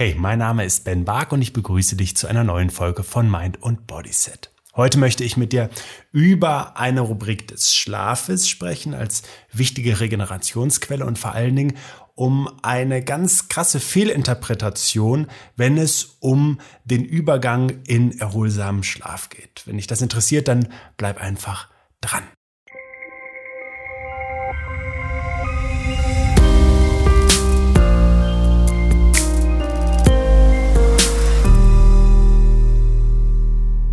Hey, mein Name ist Ben Bark und ich begrüße dich zu einer neuen Folge von Mind und Bodyset. Heute möchte ich mit dir über eine Rubrik des Schlafes sprechen als wichtige Regenerationsquelle und vor allen Dingen um eine ganz krasse Fehlinterpretation, wenn es um den Übergang in erholsamen Schlaf geht. Wenn dich das interessiert, dann bleib einfach dran.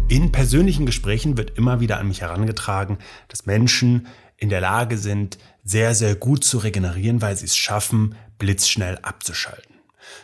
In persönlichen Gesprächen wird immer wieder an mich herangetragen, dass Menschen in der Lage sind, sehr, sehr gut zu regenerieren, weil sie es schaffen, blitzschnell abzuschalten.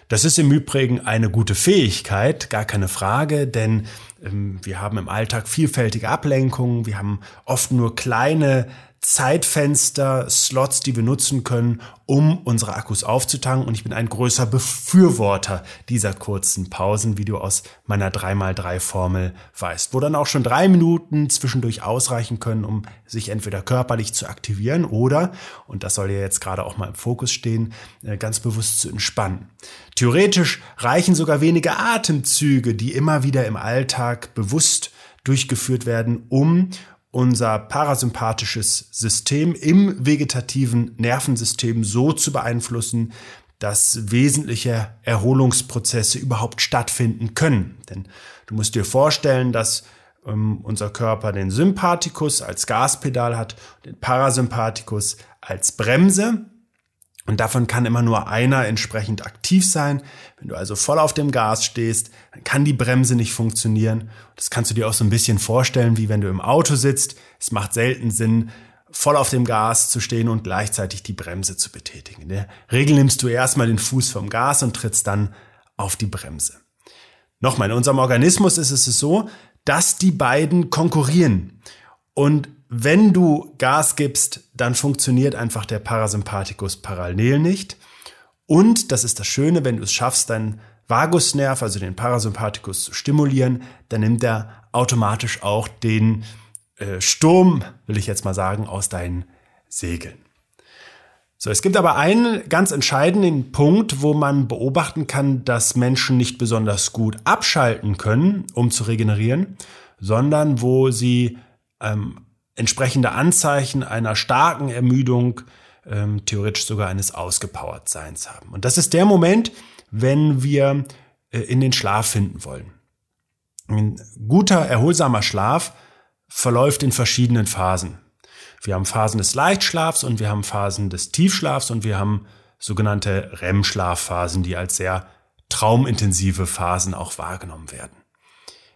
Das ist im Übrigen eine gute Fähigkeit, gar keine Frage, denn ähm, wir haben im Alltag vielfältige Ablenkungen, wir haben oft nur kleine Zeitfenster, Slots, die wir nutzen können, um unsere Akkus aufzutanken. Und ich bin ein größer Befürworter dieser kurzen Pausen, wie du aus meiner 3x3-Formel weißt, wo dann auch schon drei Minuten zwischendurch ausreichen können, um sich entweder körperlich zu aktivieren oder, und das soll ja jetzt gerade auch mal im Fokus stehen, äh, ganz bewusst zu entspannen. Theoretisch reichen sogar wenige Atemzüge, die immer wieder im Alltag bewusst durchgeführt werden, um unser parasympathisches System im vegetativen Nervensystem so zu beeinflussen, dass wesentliche Erholungsprozesse überhaupt stattfinden können. Denn du musst dir vorstellen, dass ähm, unser Körper den Sympathikus als Gaspedal hat, den Parasympathikus als Bremse. Und davon kann immer nur einer entsprechend aktiv sein. Wenn du also voll auf dem Gas stehst, dann kann die Bremse nicht funktionieren. Das kannst du dir auch so ein bisschen vorstellen, wie wenn du im Auto sitzt. Es macht selten Sinn, voll auf dem Gas zu stehen und gleichzeitig die Bremse zu betätigen. In der Regel nimmst du erstmal den Fuß vom Gas und trittst dann auf die Bremse. Nochmal, in unserem Organismus ist es so, dass die beiden konkurrieren. Und wenn du Gas gibst, dann funktioniert einfach der Parasympathikus parallel nicht. Und das ist das Schöne, wenn du es schaffst, deinen Vagusnerv, also den Parasympathikus zu stimulieren, dann nimmt er automatisch auch den äh, Sturm, will ich jetzt mal sagen, aus deinen Segeln. So, es gibt aber einen ganz entscheidenden Punkt, wo man beobachten kann, dass Menschen nicht besonders gut abschalten können, um zu regenerieren, sondern wo sie ähm, entsprechende Anzeichen einer starken Ermüdung, ähm, theoretisch sogar eines Ausgepowertseins haben. Und das ist der Moment, wenn wir äh, in den Schlaf finden wollen. Ein guter, erholsamer Schlaf verläuft in verschiedenen Phasen. Wir haben Phasen des Leichtschlafs und wir haben Phasen des Tiefschlafs und wir haben sogenannte REM-Schlafphasen, die als sehr traumintensive Phasen auch wahrgenommen werden.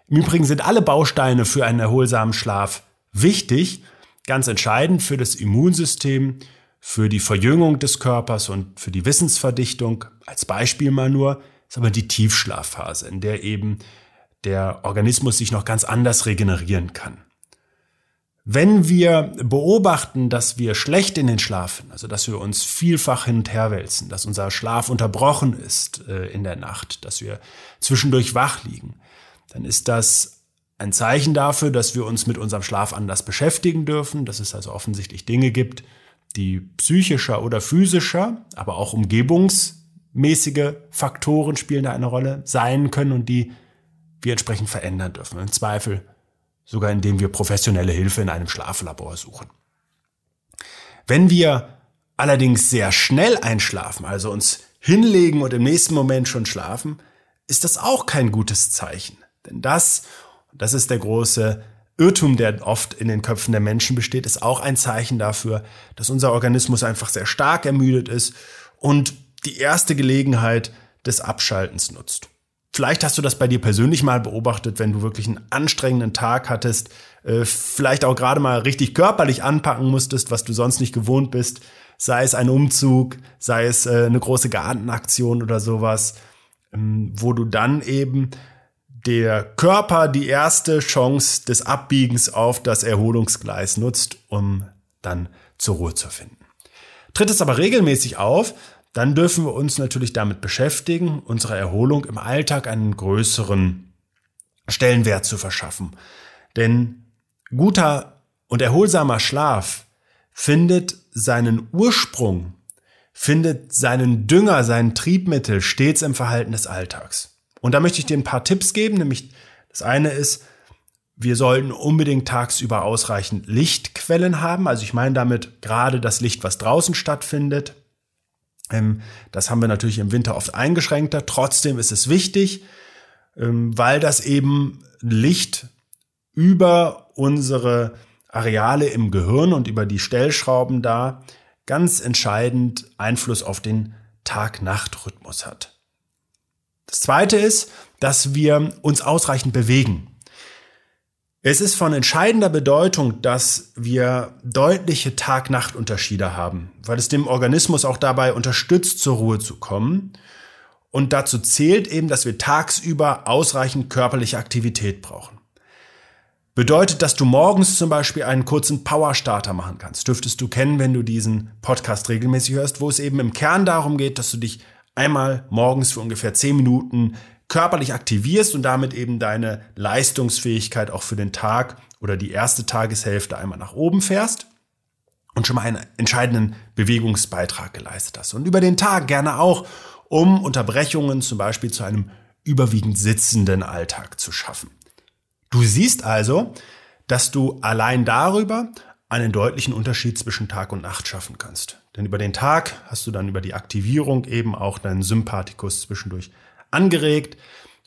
Im Übrigen sind alle Bausteine für einen erholsamen Schlaf Wichtig, ganz entscheidend für das Immunsystem, für die Verjüngung des Körpers und für die Wissensverdichtung, als Beispiel mal nur, ist aber die Tiefschlafphase, in der eben der Organismus sich noch ganz anders regenerieren kann. Wenn wir beobachten, dass wir schlecht in den Schlafen, also dass wir uns vielfach hin und her wälzen, dass unser Schlaf unterbrochen ist äh, in der Nacht, dass wir zwischendurch wach liegen, dann ist das ein Zeichen dafür, dass wir uns mit unserem Schlaf anders beschäftigen dürfen, dass es also offensichtlich Dinge gibt, die psychischer oder physischer, aber auch umgebungsmäßige Faktoren spielen da eine Rolle sein können und die wir entsprechend verändern dürfen. Im Zweifel sogar indem wir professionelle Hilfe in einem Schlaflabor suchen. Wenn wir allerdings sehr schnell einschlafen, also uns hinlegen und im nächsten Moment schon schlafen, ist das auch kein gutes Zeichen. Denn das das ist der große Irrtum, der oft in den Köpfen der Menschen besteht, ist auch ein Zeichen dafür, dass unser Organismus einfach sehr stark ermüdet ist und die erste Gelegenheit des Abschaltens nutzt. Vielleicht hast du das bei dir persönlich mal beobachtet, wenn du wirklich einen anstrengenden Tag hattest, äh, vielleicht auch gerade mal richtig körperlich anpacken musstest, was du sonst nicht gewohnt bist, sei es ein Umzug, sei es äh, eine große Gartenaktion oder sowas, ähm, wo du dann eben der Körper die erste Chance des Abbiegens auf das Erholungsgleis nutzt, um dann zur Ruhe zu finden. Tritt es aber regelmäßig auf, dann dürfen wir uns natürlich damit beschäftigen, unserer Erholung im Alltag einen größeren Stellenwert zu verschaffen. Denn guter und erholsamer Schlaf findet seinen Ursprung, findet seinen Dünger, sein Triebmittel stets im Verhalten des Alltags. Und da möchte ich dir ein paar Tipps geben, nämlich das eine ist, wir sollten unbedingt tagsüber ausreichend Lichtquellen haben. Also ich meine damit gerade das Licht, was draußen stattfindet. Ähm, das haben wir natürlich im Winter oft eingeschränkter. Trotzdem ist es wichtig, ähm, weil das eben Licht über unsere Areale im Gehirn und über die Stellschrauben da ganz entscheidend Einfluss auf den Tag-Nacht-Rhythmus hat. Das zweite ist, dass wir uns ausreichend bewegen. Es ist von entscheidender Bedeutung, dass wir deutliche Tag-Nacht-Unterschiede haben, weil es dem Organismus auch dabei unterstützt, zur Ruhe zu kommen. Und dazu zählt eben, dass wir tagsüber ausreichend körperliche Aktivität brauchen. Bedeutet, dass du morgens zum Beispiel einen kurzen Power-Starter machen kannst. Dürftest du kennen, wenn du diesen Podcast regelmäßig hörst, wo es eben im Kern darum geht, dass du dich einmal morgens für ungefähr zehn Minuten körperlich aktivierst und damit eben deine Leistungsfähigkeit auch für den Tag oder die erste Tageshälfte einmal nach oben fährst und schon mal einen entscheidenden Bewegungsbeitrag geleistet hast. Und über den Tag gerne auch, um Unterbrechungen zum Beispiel zu einem überwiegend sitzenden Alltag zu schaffen. Du siehst also, dass du allein darüber einen deutlichen Unterschied zwischen Tag und Nacht schaffen kannst. Denn über den Tag hast du dann über die Aktivierung eben auch deinen Sympathikus zwischendurch angeregt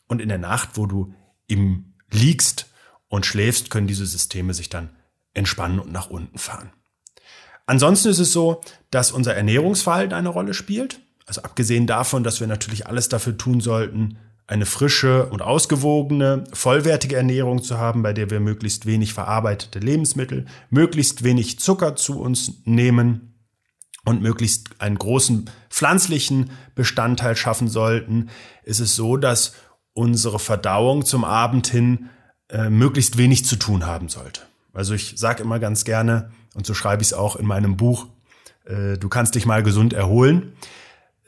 und in der Nacht, wo du im liegst und schläfst, können diese Systeme sich dann entspannen und nach unten fahren. Ansonsten ist es so, dass unser Ernährungsverhalten eine Rolle spielt. Also abgesehen davon, dass wir natürlich alles dafür tun sollten, eine frische und ausgewogene, vollwertige Ernährung zu haben, bei der wir möglichst wenig verarbeitete Lebensmittel, möglichst wenig Zucker zu uns nehmen und möglichst einen großen pflanzlichen Bestandteil schaffen sollten, ist es so, dass unsere Verdauung zum Abend hin äh, möglichst wenig zu tun haben sollte. Also ich sage immer ganz gerne, und so schreibe ich es auch in meinem Buch, äh, du kannst dich mal gesund erholen,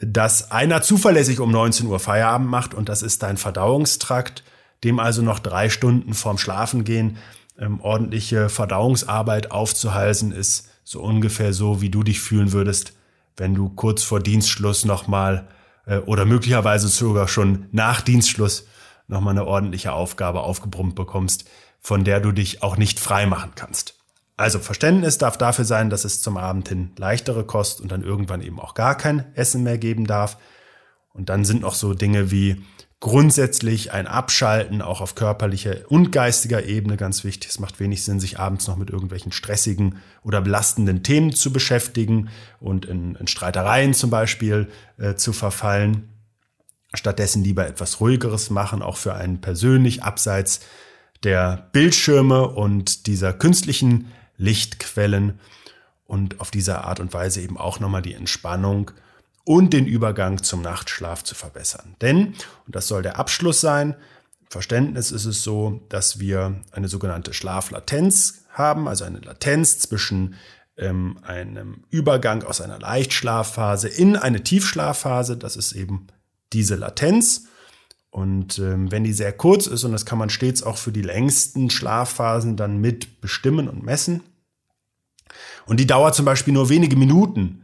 dass einer zuverlässig um 19 Uhr Feierabend macht und das ist dein Verdauungstrakt, dem also noch drei Stunden vorm Schlafengehen ähm, ordentliche Verdauungsarbeit aufzuhalsen ist, so ungefähr so, wie du dich fühlen würdest, wenn du kurz vor Dienstschluss nochmal äh, oder möglicherweise sogar schon nach Dienstschluss nochmal eine ordentliche Aufgabe aufgebrummt bekommst, von der du dich auch nicht frei machen kannst. Also Verständnis darf dafür sein, dass es zum Abend hin leichtere Kost und dann irgendwann eben auch gar kein Essen mehr geben darf. Und dann sind noch so Dinge wie grundsätzlich ein Abschalten auch auf körperlicher und geistiger Ebene ganz wichtig. Es macht wenig Sinn, sich abends noch mit irgendwelchen stressigen oder belastenden Themen zu beschäftigen und in, in Streitereien zum Beispiel äh, zu verfallen. Stattdessen lieber etwas ruhigeres machen, auch für einen persönlich abseits der Bildschirme und dieser künstlichen Lichtquellen und auf diese Art und Weise eben auch nochmal die Entspannung und den Übergang zum Nachtschlaf zu verbessern. Denn, und das soll der Abschluss sein, Verständnis ist es so, dass wir eine sogenannte Schlaflatenz haben, also eine Latenz zwischen ähm, einem Übergang aus einer Leichtschlafphase in eine Tiefschlafphase. Das ist eben diese Latenz. Und ähm, wenn die sehr kurz ist, und das kann man stets auch für die längsten Schlafphasen dann mit bestimmen und messen, und die dauert zum Beispiel nur wenige Minuten,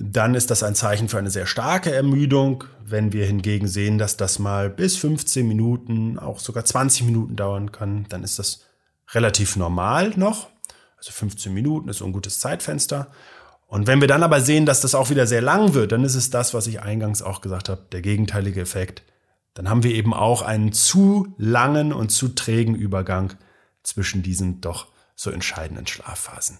dann ist das ein Zeichen für eine sehr starke Ermüdung. Wenn wir hingegen sehen, dass das mal bis 15 Minuten, auch sogar 20 Minuten dauern kann, dann ist das relativ normal noch. Also 15 Minuten ist ein gutes Zeitfenster. Und wenn wir dann aber sehen, dass das auch wieder sehr lang wird, dann ist es das, was ich eingangs auch gesagt habe, der gegenteilige Effekt. Dann haben wir eben auch einen zu langen und zu trägen Übergang zwischen diesen doch so entscheidenden Schlafphasen.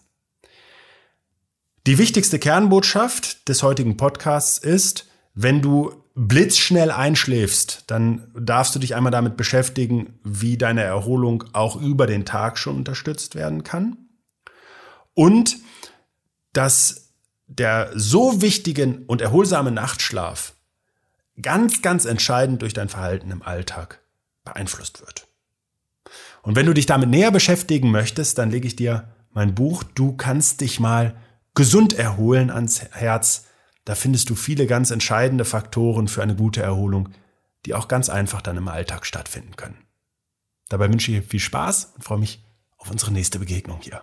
Die wichtigste Kernbotschaft des heutigen Podcasts ist, wenn du blitzschnell einschläfst, dann darfst du dich einmal damit beschäftigen, wie deine Erholung auch über den Tag schon unterstützt werden kann. Und dass der so wichtige und erholsame Nachtschlaf ganz, ganz entscheidend durch dein Verhalten im Alltag beeinflusst wird. Und wenn du dich damit näher beschäftigen möchtest, dann lege ich dir mein Buch Du kannst dich mal gesund erholen ans Herz. Da findest du viele ganz entscheidende Faktoren für eine gute Erholung, die auch ganz einfach dann im Alltag stattfinden können. Dabei wünsche ich dir viel Spaß und freue mich auf unsere nächste Begegnung hier.